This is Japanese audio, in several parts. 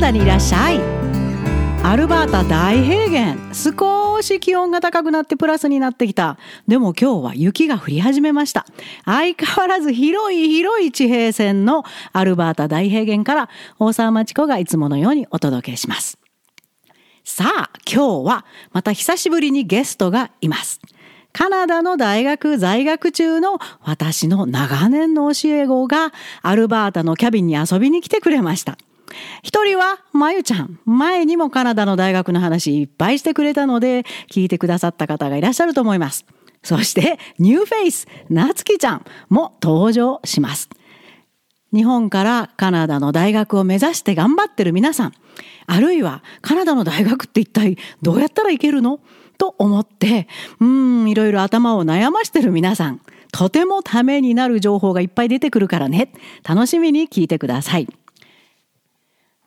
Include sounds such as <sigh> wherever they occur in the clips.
ダにいらっしゃい。アルバータ大平原。少し気温が高くなってプラスになってきた。でも今日は雪が降り始めました。相変わらず広い広い地平線のアルバータ大平原から大沢町子がいつものようにお届けします。さあ今日はまた久しぶりにゲストがいます。カナダの大学在学中の私の長年の教え子がアルバータのキャビンに遊びに来てくれました。一人はまゆちゃん。前にもカナダの大学の話いっぱいしてくれたので、聞いてくださった方がいらっしゃると思います。<laughs> そして、ニューフェイス、なつきちゃんも登場します。日本からカナダの大学を目指して頑張ってる皆さん、あるいはカナダの大学って一体どうやったらいけるの？と思って、うん、いろいろ頭を悩ましてる皆さん、とてもためになる情報がいっぱい出てくるからね、楽しみに聞いてください。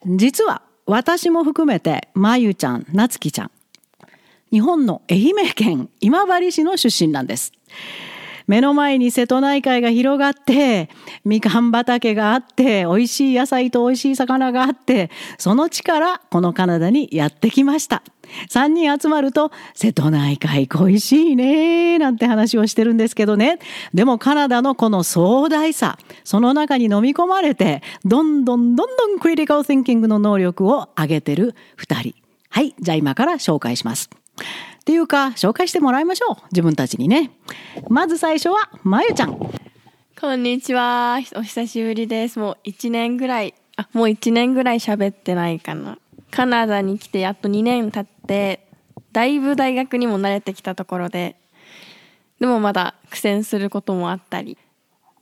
実は私も含めて、まゆちゃん、なつきちゃん、日本の愛媛県今治市の出身なんです。目の前に瀬戸内海が広がって、みかん畑があって、美味しい野菜と美味しい魚があって、その地からこのカナダにやってきました。3人集まると、瀬戸内海恋しいねーなんて話をしてるんですけどね。でもカナダのこの壮大さ、その中に飲み込まれて、どんどんどんどんクリティカル・シンキングの能力を上げてる2人。はい、じゃあ今から紹介します。っていうか、紹介してもらいましょう。自分たちにね。まず最初は、まゆちゃん。こんにちは。お久しぶりです。もう1年ぐらい、あ、もう1年ぐらい喋ってないかな。カナダに来てやっと2年経って、だいぶ大学にも慣れてきたところで、でもまだ苦戦することもあったり、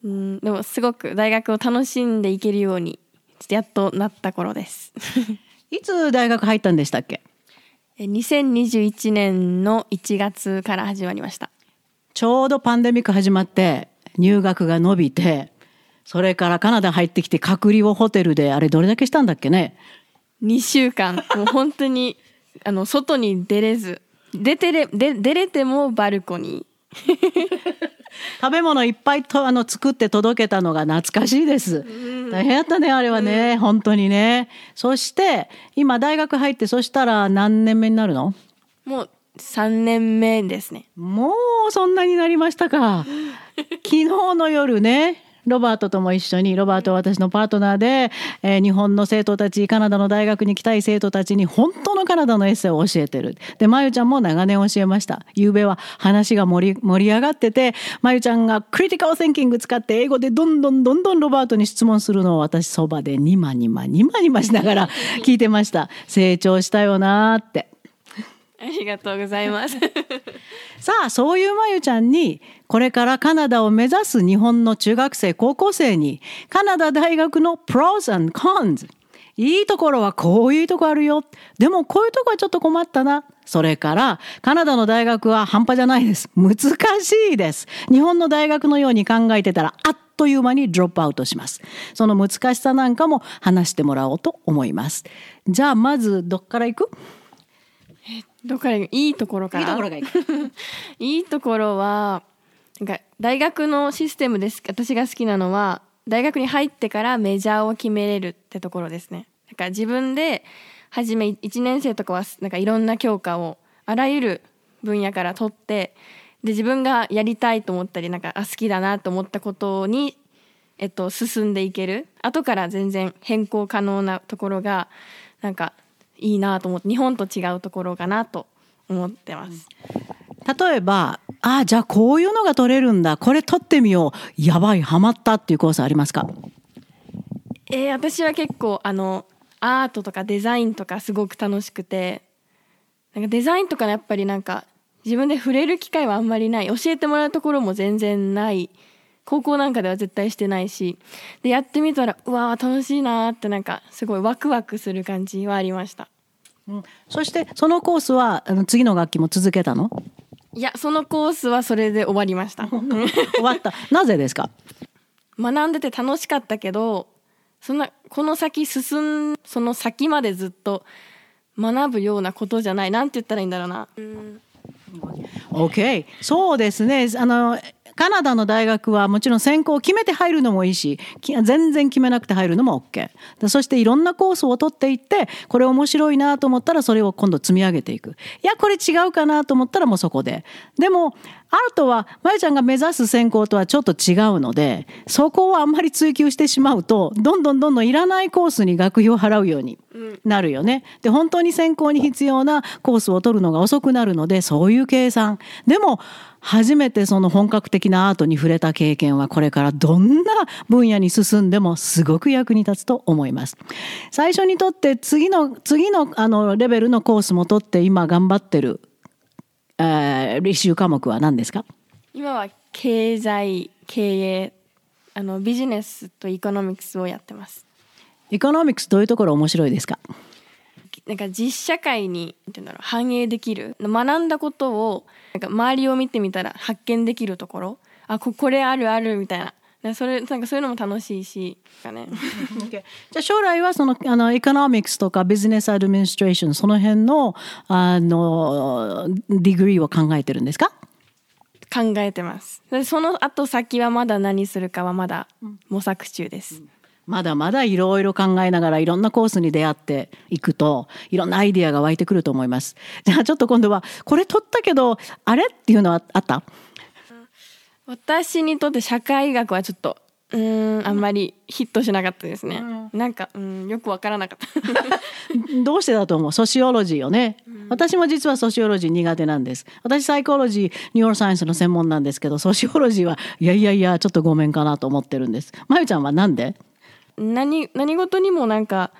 うん、でもすごく大学を楽しんでいけるように、やっとなった頃です。<laughs> いつ大学入ったんでしたっけ？2021年の1月から始まりました。ちょうどパンデミック始まって入学が伸びてそれからカナダ入ってきて隔離をホテルであれどれだけしたんだっけね？2週間。もう本当にあの外に出れず。出てれで出れてもバルコニー食べ物いっぱいとあの作って届けたのが懐かしいです。大変やったねあれはね、本当にね。そして今大学入ってそしたら何年目になるの？もう3年目ですね。もうそんなになりましたか。<laughs> 昨日の夜ねロバートとも一緒にロバートは私のパートナーで、えー、日本の生徒たちカナダの大学に来たい生徒たちに本当のカナダのエッセイを教えてる。でまゆちゃんも長年教えました。昨べは話が盛り盛り上がっててまゆちゃんがクリティカル・センキング使って英語でどんどんどんどんロバートに質問するのを私そばでニマニマニマニマしながら聞いてました。成長したよなって。ありがとうございます <laughs> さあそういうまゆちゃんにこれからカナダを目指す日本の中学生高校生にカナダ大学の pros and cons いいところはこういうとこあるよ。でもこういうとこはちょっと困ったな。それからカナダの大学は半端じゃないです。難しいです。日本の大学のように考えてたらあっという間にドロップアウトします。その難しさなんかも話してもらおうと思います。じゃあまずどっから行く？どっからいいところから？いいところがいいいいところはなんか大学のシステムです。私が好きなのは大学に入ってからメジャーを決めれるってところですね。なんか自分で初め1年生とかはなんかいろんな教科をあらゆる分野から取ってで自分がやりたいと思ったりなんかあ好きだなと思ったことに、えっと、進んでいける。後から全然変更可能なところがなんかいいなと思って日本と違うところかなと思ってます。例えばああじゃあこういうのが取れるんだ。これ取ってみよう。やばいハマったっていうコースありますか？えー、私は結構あのアートとかデザインとかすごく楽しくて。なんかデザインとかやっぱりなんか自分で触れる機会はあんまりない。教えてもらうところも全然ない。高校なんかでは絶対してないし。でやってみたらうわ楽しいなってなんかすごいワクワクする感じはありました、うん、そしてそのコースはあの次の楽器も続けたの？いやそのコースはそれで終わりました。<laughs> 終わった。なぜですか？学んでて楽しかったけどそんなこの先進んその先までずっと学ぶようなことじゃない。なんて言ったらいいんだろうな、うん。OK そうですね。あのカナダの大学はもちろん専攻を決めて入るのもいいし全然決めなくて入るのも OK そしていろんなコースを取っていってこれ面白いなと思ったらそれを今度積み上げていく。いやこれ違うかなと思ったらもうそこで。でもアートはまゆちゃんが目指す専攻とはちょっと違うのでそこをあんまり追求してしまうとどんどんどんどんいらないコースに学費を払うようになるよね。で本当に専攻に必要なコースを取るのが遅くなるのでそういう計算でも初めてその本格的なアートに触れた経験はこれからどんな分野に進んでもすごく役に立つと思います。最初にとって次の次のあのレベルのコースも取って今頑張ってる、えー、履修科目は何ですか？今は経済経営あのビジネスと economics をやってます。 economics どういうところ面白いですか？なんか実社会にてうんだろう反映できる学んだことをなんか周りを見てみたら発見できるところあここれあるあるみたいな。それなんかそういうのも楽しいし、ね、<laughs> じゃあ将来はそのあの economics とか business administration その辺のあの degree を考えてるんですか？考えてます。その後先はまだ何するかはまだ模索中です、うんまだまだいろいろ考えながらいろんなコースに出会っていくといろんなアイディアが湧いてくると思います。じゃあちょっと今度はこれ取ったけどあれっていうのはあった？私にとって社会学はちょっとうんあんまりヒットしなかったですね、うん、なんかうんよくわからなかった。<laughs> どうしてだと思う？ sociology よね、うん、私も実は sociology 苦手なんです。私 psychology neuroscience の専門なんですけど sociology はいやいやいやちょっとごめんかなと思ってるんです。まゆちゃんはなんで？何何事にもなんか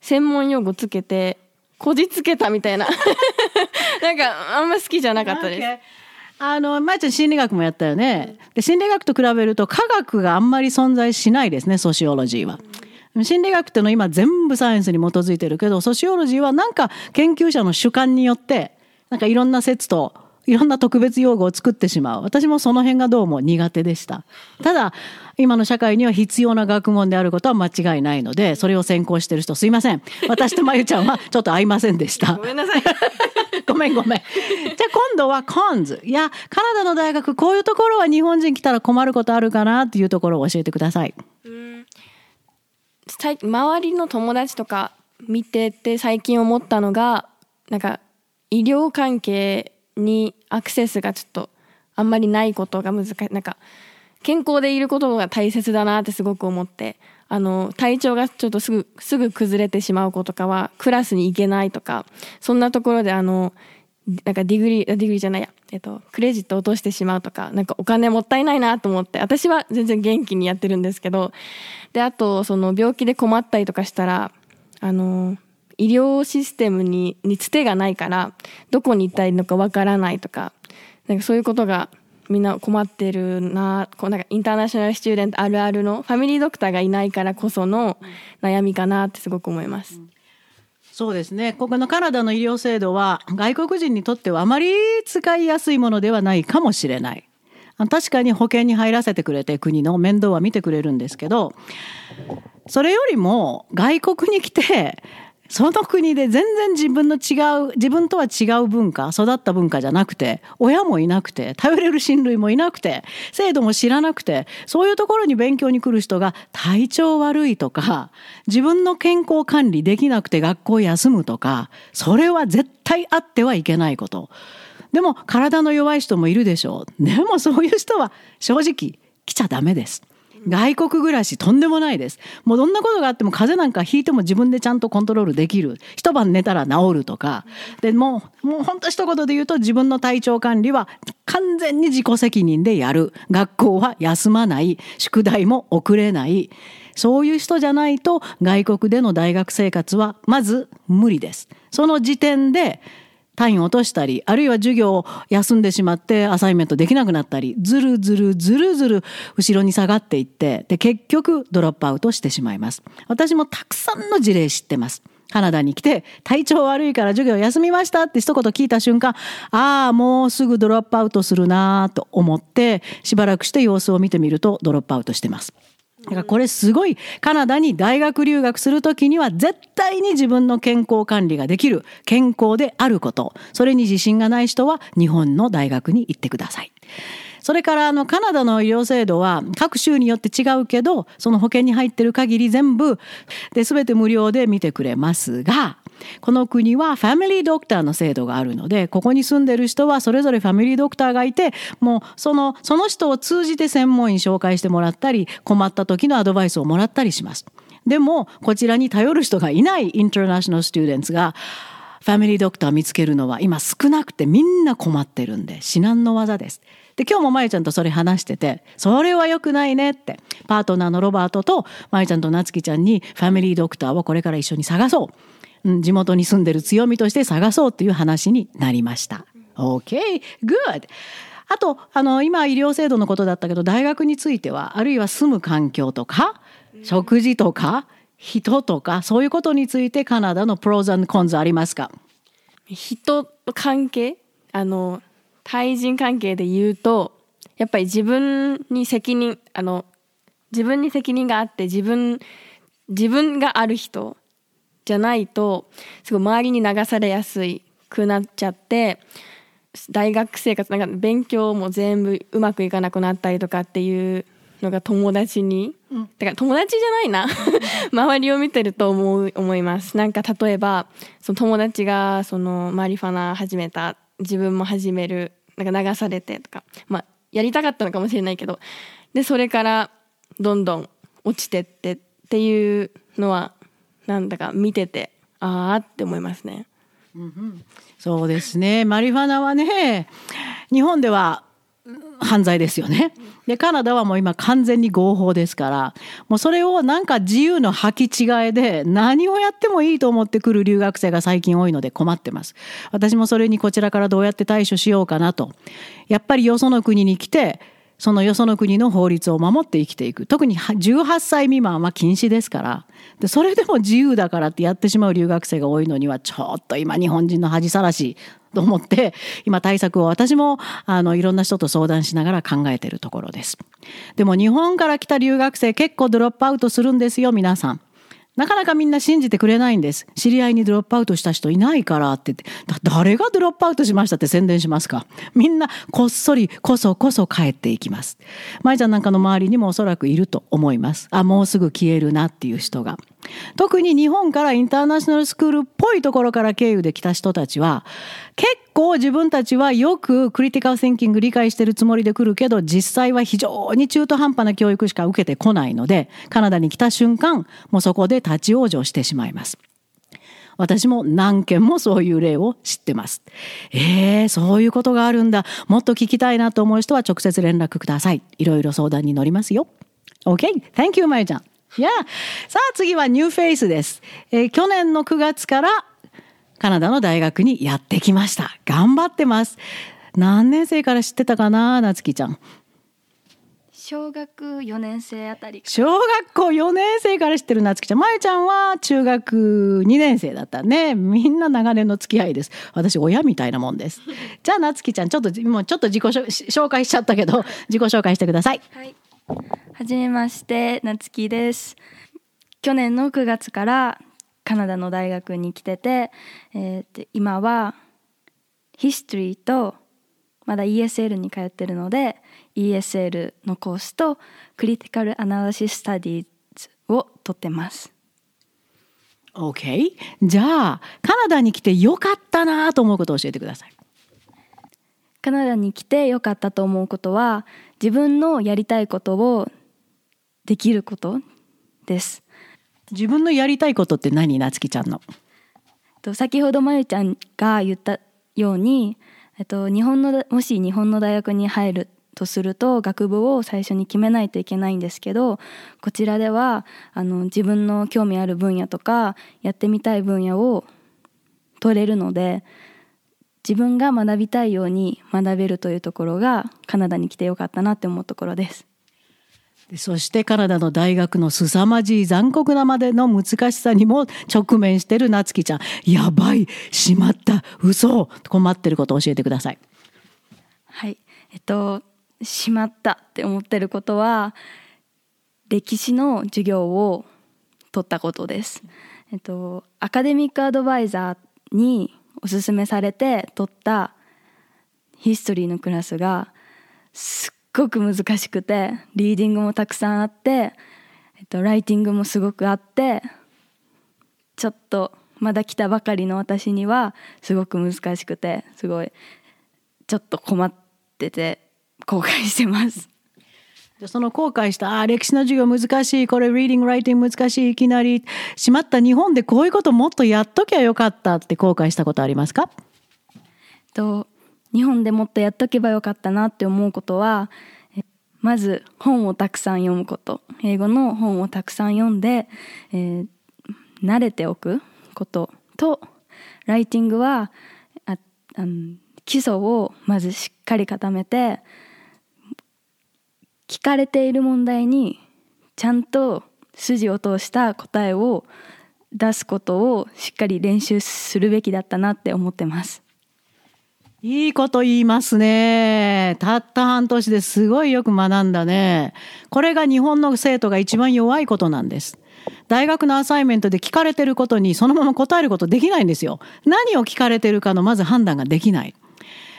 専門用語つけてこじつけたみたいな <laughs> なんかあんま好きじゃなかったです。あの、まいちゃん心理学もやったよね。で、心理学と比べると科学があんまり存在しないですね、ソシオロジーは。心理学っていうのは今全部サイエンスに基づいてるけど、ソシオロジーはなんか研究者の主観によって、なんかいろんな説といろんな特別用語を作ってしまう。私もその辺がどうも苦手でした。ただ、今の社会には必要な学問であることは間違いないので、それを専攻してる人すいません。私とまゆちゃんはちょっと合いませんでした。ごめんなさい。<laughs> ごめんごめん。じゃあ今度はコンズ。いや、カナダの大学、こういうところは日本人来たら困ることあるかなっていうところを教えてください。うん周りの友達とか見てて最近思ったのが、なんか医療関係にアクセスがちょっとあんまりないことが難しい。なんか健康でいることが大切だなってすごく思って。あの体調がちょっとすぐすぐ崩れてしまう子とかはクラスに行けないとかそんなところであのなんか degree degree じゃないや、えっと、クレジット落としてしまうとかなんかお金もったいないなと思って。私は全然元気にやってるんですけど。であとその病気で困ったりとかしたらあの医療システムににつてがないからどこに行ったらいいのかわからないとかなんかそういうことがみんな困ってるなこうなんか international student あるあるの family doctor がいないからこその悩みかなってすごく思います。そうですねここのカナダの医療制度は外国人にとってはあまり使いやすいものではないかもしれない確かに保険に入らせてくれて国の面倒は見てくれるんですけどそれよりも外国に来てその国で全然自分の違う自分とは違う文化育った文化じゃなくて親もいなくて頼れる親類もいなくて制度も知らなくてそういうところに勉強に来る人が体調悪いとか自分の健康管理できなくて学校休むとかそれは絶対あってはいけないこと。でも体の弱い人もいるでしょう。でもそういう人は正直来ちゃダメです。外国暮らしとんでもないです。もうどんなことがあっても風邪なんかひいても自分でちゃんとコントロールできる。一晩寝たら治るとか。でもう、もうほんと一言で言うと自分の体調管理は完全に自己責任でやる。学校は休まない。宿題も遅れない。そういう人じゃないと外国での大学生活はまず無理です。その時点で単位を落としたり、あるいは授業を休んでしまってアサイメントできなくなったり、ずるずるずるずる後ろに下がっていって、で、結局ドロップアウトしてしまいます。私もたくさんの事例知ってます。カナダに来て、体調悪いから授業休みましたって一言聞いた瞬間、ああ、もうすぐドロップアウトするなと思って、しばらくして様子を見てみるとドロップアウトしてます。だからこれすごいカナダに大学留学する時には絶対に自分の健康管理ができる健康であることそれに自信がない人は日本の大学に行ってください。それからあのカナダの医療制度は各州によって違うけどその保険に入ってる限り全部で全て無料で見てくれますがこの国はファミリードクターの制度があるのでここに住んでる人はそれぞれファミリードクターがいてもうそのその人を通じて専門医紹介してもらったり困った時のアドバイスをもらったりします。でもこちらに頼る人がいないインターナショナルスチューデンツがファミリードクター見つけるのは今少なくてみんな困ってるんで至難の技です。で今日もまゆちゃんとそれ話しててそれは良くないねってパートナーのロバートとまゆちゃんとなつきちゃんにファミリードクターをこれから一緒に探そう、地元に住んでる強みとして探そうっていう話になりました。OK good. あとあの今医療制度のことだったけど大学についてはあるいは住む環境とか食事とか人とかそういうことについてカナダの pros cons ありますか？人関係？あの対人関係で言うとやっぱり自分に責任あの自分に責任があって自分自分がある人じゃないとすごい周りに流されやすいくなっちゃって大学生活なんか勉強も全部うまくいかなくなったりとかっていうのが友達に、うん、だから友達じゃないな。<laughs> 周りを見てると思う思います。なんか例えばその友達がそのマリファナ始めた自分も始めるなんか流されてとかまあやりたかったのかもしれないけどでそれからどんどん落ちてってっていうのはなんだか見ててああって思いますね。うんうん、そうですねマリファナはね日本では犯罪ですよね。でカナダはもう今完全に合法ですからもうそれをなんか自由の履き違えで何をやってもいいと思ってくる留学生が最近多いので困ってます。私もそれにこちらからどうやって対処しようかなと。やっぱりよその国に来てそのよその国の法律を守って生きていく特に18歳未満は禁止ですからでそれでも自由だからってやってしまう留学生が多いのにはちょっと今日本人の恥さらしと思って今対策を私もあのいろんな人と相談しながら考えているところです。でも日本から来た留学生結構ドロップアウトするんですよ皆さん。なかなかみんな信じてくれないんです。知り合いにドロップアウトした人いないからって言って、誰がドロップアウトしましたって宣伝しますか？みんなこっそりこそこそ帰っていきます。舞ちゃんなんかの周りにもおそらくいると思います。あ、もうすぐ消えるなっていう人が。特に日本からインターナショナルスクールっぽいところから経由で来た人たちは結構自分たちはよくクリティカル・センキング理解してるつもりで来るけど実際は非常に中途半端な教育しか受けてこないのでカナダに来た瞬間もうそこで立ち往生してしまいます。私も何件もそういう例を知ってます。えー、そういうことがあるんだ。もっと聞きたいなと思う人は直接連絡ください。いろいろ相談に乗りますよ。OK? Thank you, まゆちゃん。いやさあ次はニューフェイスです、えー、去年の9月からカナダの大学にやってきました。頑張ってます。何年生から知ってたかななつきちゃん。小学4年生あたり小学校4年生から知ってるなつきちゃん。まゆちゃんは中学2年生だったね。みんな長年の付き合いです。私親みたいなもんです。じゃあなつきちゃんちょっともうちょっと自己紹介しちゃったけど自己紹介してください。はいはじめましてなつきです。去年の9月からカナダの大学に来てて、えー、今はヒストリーとまだ ESL に通ってるので ESL のコースとクリティカルアナリシススタディーズを取ってます。OK じゃあカナダに来てよかったなと思うことを教えてください。カナダに来てよかったと思うことは自分のやりたいことをできることです。自分のやりたいことって何なつきちゃんの？先ほどまゆちゃんが言ったようにと日本のもし日本の大学に入るとすると学部を最初に決めないといけないんですけどこちらではあの自分の興味ある分野とかやってみたい分野を取れるので自分が学びたいように学べるというところがカナダに来てよかったなって思うところです。そしてカナダの大学の凄まじい残酷なまでの難しさにも直面してるなつきちゃん。やばいしまった嘘。困ってることを教えてください。はいえっとしまったって思ってることは歴史の授業を取ったことです。えっとアカデミックアドバイザーにおすすめされて取ったヒストリーのクラスがすっごく難しくてリーディングもたくさんあって、えっと、ライティングもすごくあってちょっとまだ来たばかりの私にはすごく難しくてすごいちょっと困ってて後悔してます。その後悔したあ歴史の授業難しいこれリーディングライティング難しいいきなりしまった日本でこういうこともっとやっときゃよかったって後悔したことありますか？と日本でもっとやっとけばよかったなって思うことはまず本をたくさん読むこと。英語の本をたくさん読んで、えー、慣れておくこととライティングはああの基礎をまずしっかり固めて聞かれている問題にちゃんと筋を通した答えを出すことをしっかり練習するべきだったなって思ってます。いいこと言いますね。たった半年ですごいよく学んだね。これが日本の生徒が一番弱いことなんです。大学のアサイメントで聞かれてることにそのまま答えることできないんですよ。何を聞かれてるかのまず判断ができない。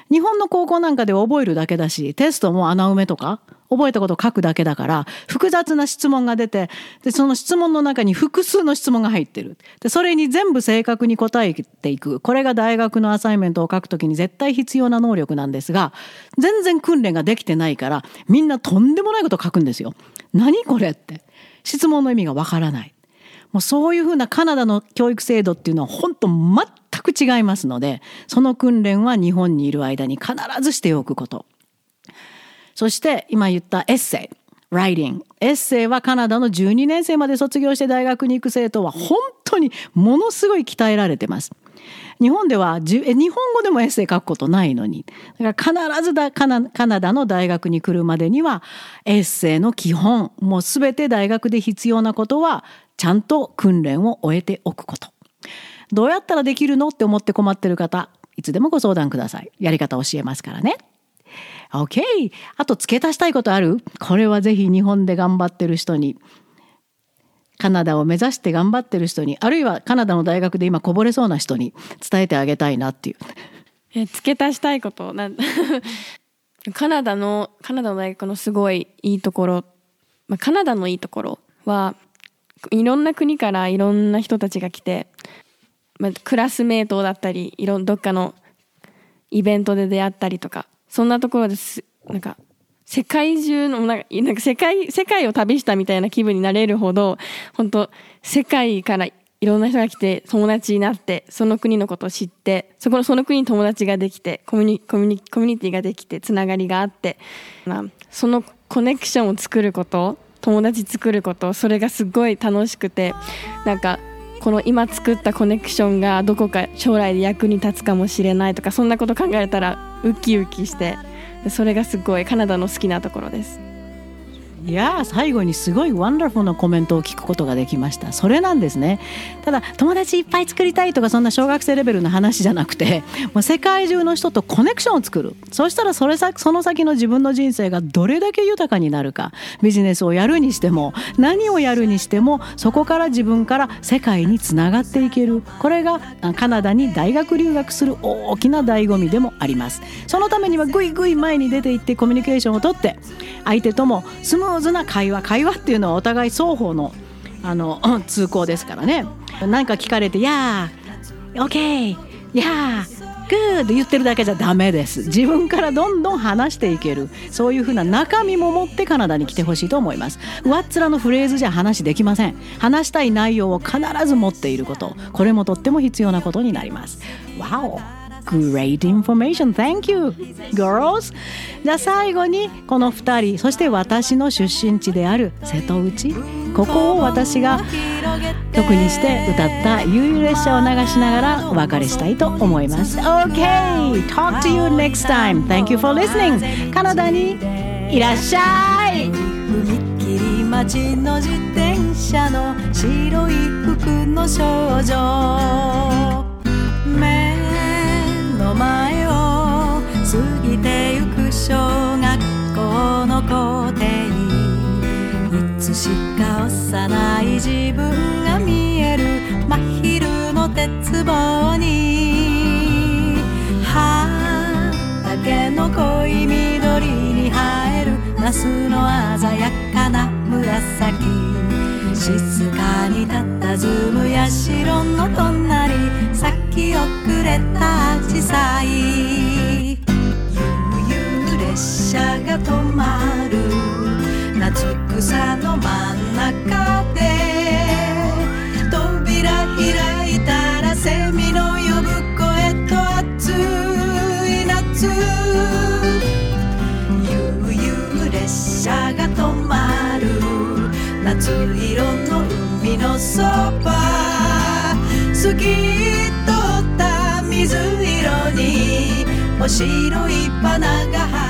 日本の高校なんかで覚えるだけだし、テストも穴埋めとか、覚えたことを書くだけだから、複雑な質問が出て、で、その質問の中に複数の質問が入ってる。で、それに全部正確に答えていく。これが大学のアサイメントを書くときに絶対必要な能力なんですが、全然訓練ができてないから、みんなとんでもないこと書くんですよ。何これって。質問の意味がわからない。もうそういうふうなカナダの教育制度っていうのは本当全く違いますので、その訓練は日本にいる間に必ずしておくこと。そして今言ったエッセイ。writing エッセイはカナダの12年生まで卒業して大学に行く生徒は本当にものすごい鍛えられてます。日本では日本語でもエッセイ書くことないのにだから必ずだカナカナダの大学に来るまでにはエッセイの基本もう全て大学で必要なことはちゃんと訓練を終えておくこと。どうやったらできるのって思って困ってる方いつでもご相談ください。やり方教えますからね。OK! あと付け足したいことある？これはぜひ日本で頑張ってる人に。カナダを目指して頑張ってる人に。あるいはカナダの大学で今こぼれそうな人に伝えてあげたいなっていう。え付け足したいこと <laughs> カナダのカナダの大学のすごいいいところ、まあ、カナダのいいところはいろんな国からいろんな人たちが来て、まあ、クラスメートだったりいろんどっかのイベントで出会ったりとか。そんなところです。なんか世界中のなんかなんか世界世界を旅したみたいな気分になれるほど本当世界からいろんな人が来て友達になってその国のことを知ってそこのその国に友達ができてコミュニコミュニコミュニティができてつながりがあって、まあ、そのコネクションを作ること友達作ることそれがすごい楽しくてなんかこの今作ったコネクションがどこか将来で役に立つかもしれないとかそんなこと考えたらウキウキしてそれがすごいカナダの好きなところです。いや最後にすごいワンダフルなコメントを聞くことができました。それなんですね。ただ友達いっぱい作りたいとかそんな小学生レベルの話じゃなくてもう世界中の人とコネクションを作る。そしたらそれさその先の自分の人生がどれだけ豊かになるか。ビジネスをやるにしても何をやるにしてもそこから自分から世界につながっていける。これがカナダに大学留学する大きな醍醐味でもあります。そのためにはぐいぐい前に出ていってコミュニケーションをとって相手ともスムーズな会話会話っていうのはお互い双方のあの <clears throat> 通行ですからね。何か聞かれて「やー OK やーグー言ってるだけじゃダメです。自分からどんどん話していける。そういうふうな中身も持ってカナダに来てほしいと思います。上っ面のフレーズじゃ話できません。話したい内容を必ず持っていること。これもとっても必要なことになります。Wow Great information. Thank you, girls. じゃあ最後にこの2人そして私の出身地である瀬戸内ここを私が特にして歌った悠々列車を流しながらお別れしたいと思います。Okay! Talk to you next time. Thank you for listening. カナダにいらっしゃい踏切待の自転車の白い服の少女の前を過ぎてゆく小学校の校庭いつしか幼い自分が見える真昼の鉄棒に。畑の濃い緑に映えるナスの鮮やかな紫。静かに佇む社の隣咲き遅れた。アジサイ悠々列車が止まる。夏草の真ん中で。扉開いたらセミの呼ぶ声と暑い。夏。悠々列車が止まる。夏色の海のそば。白い花が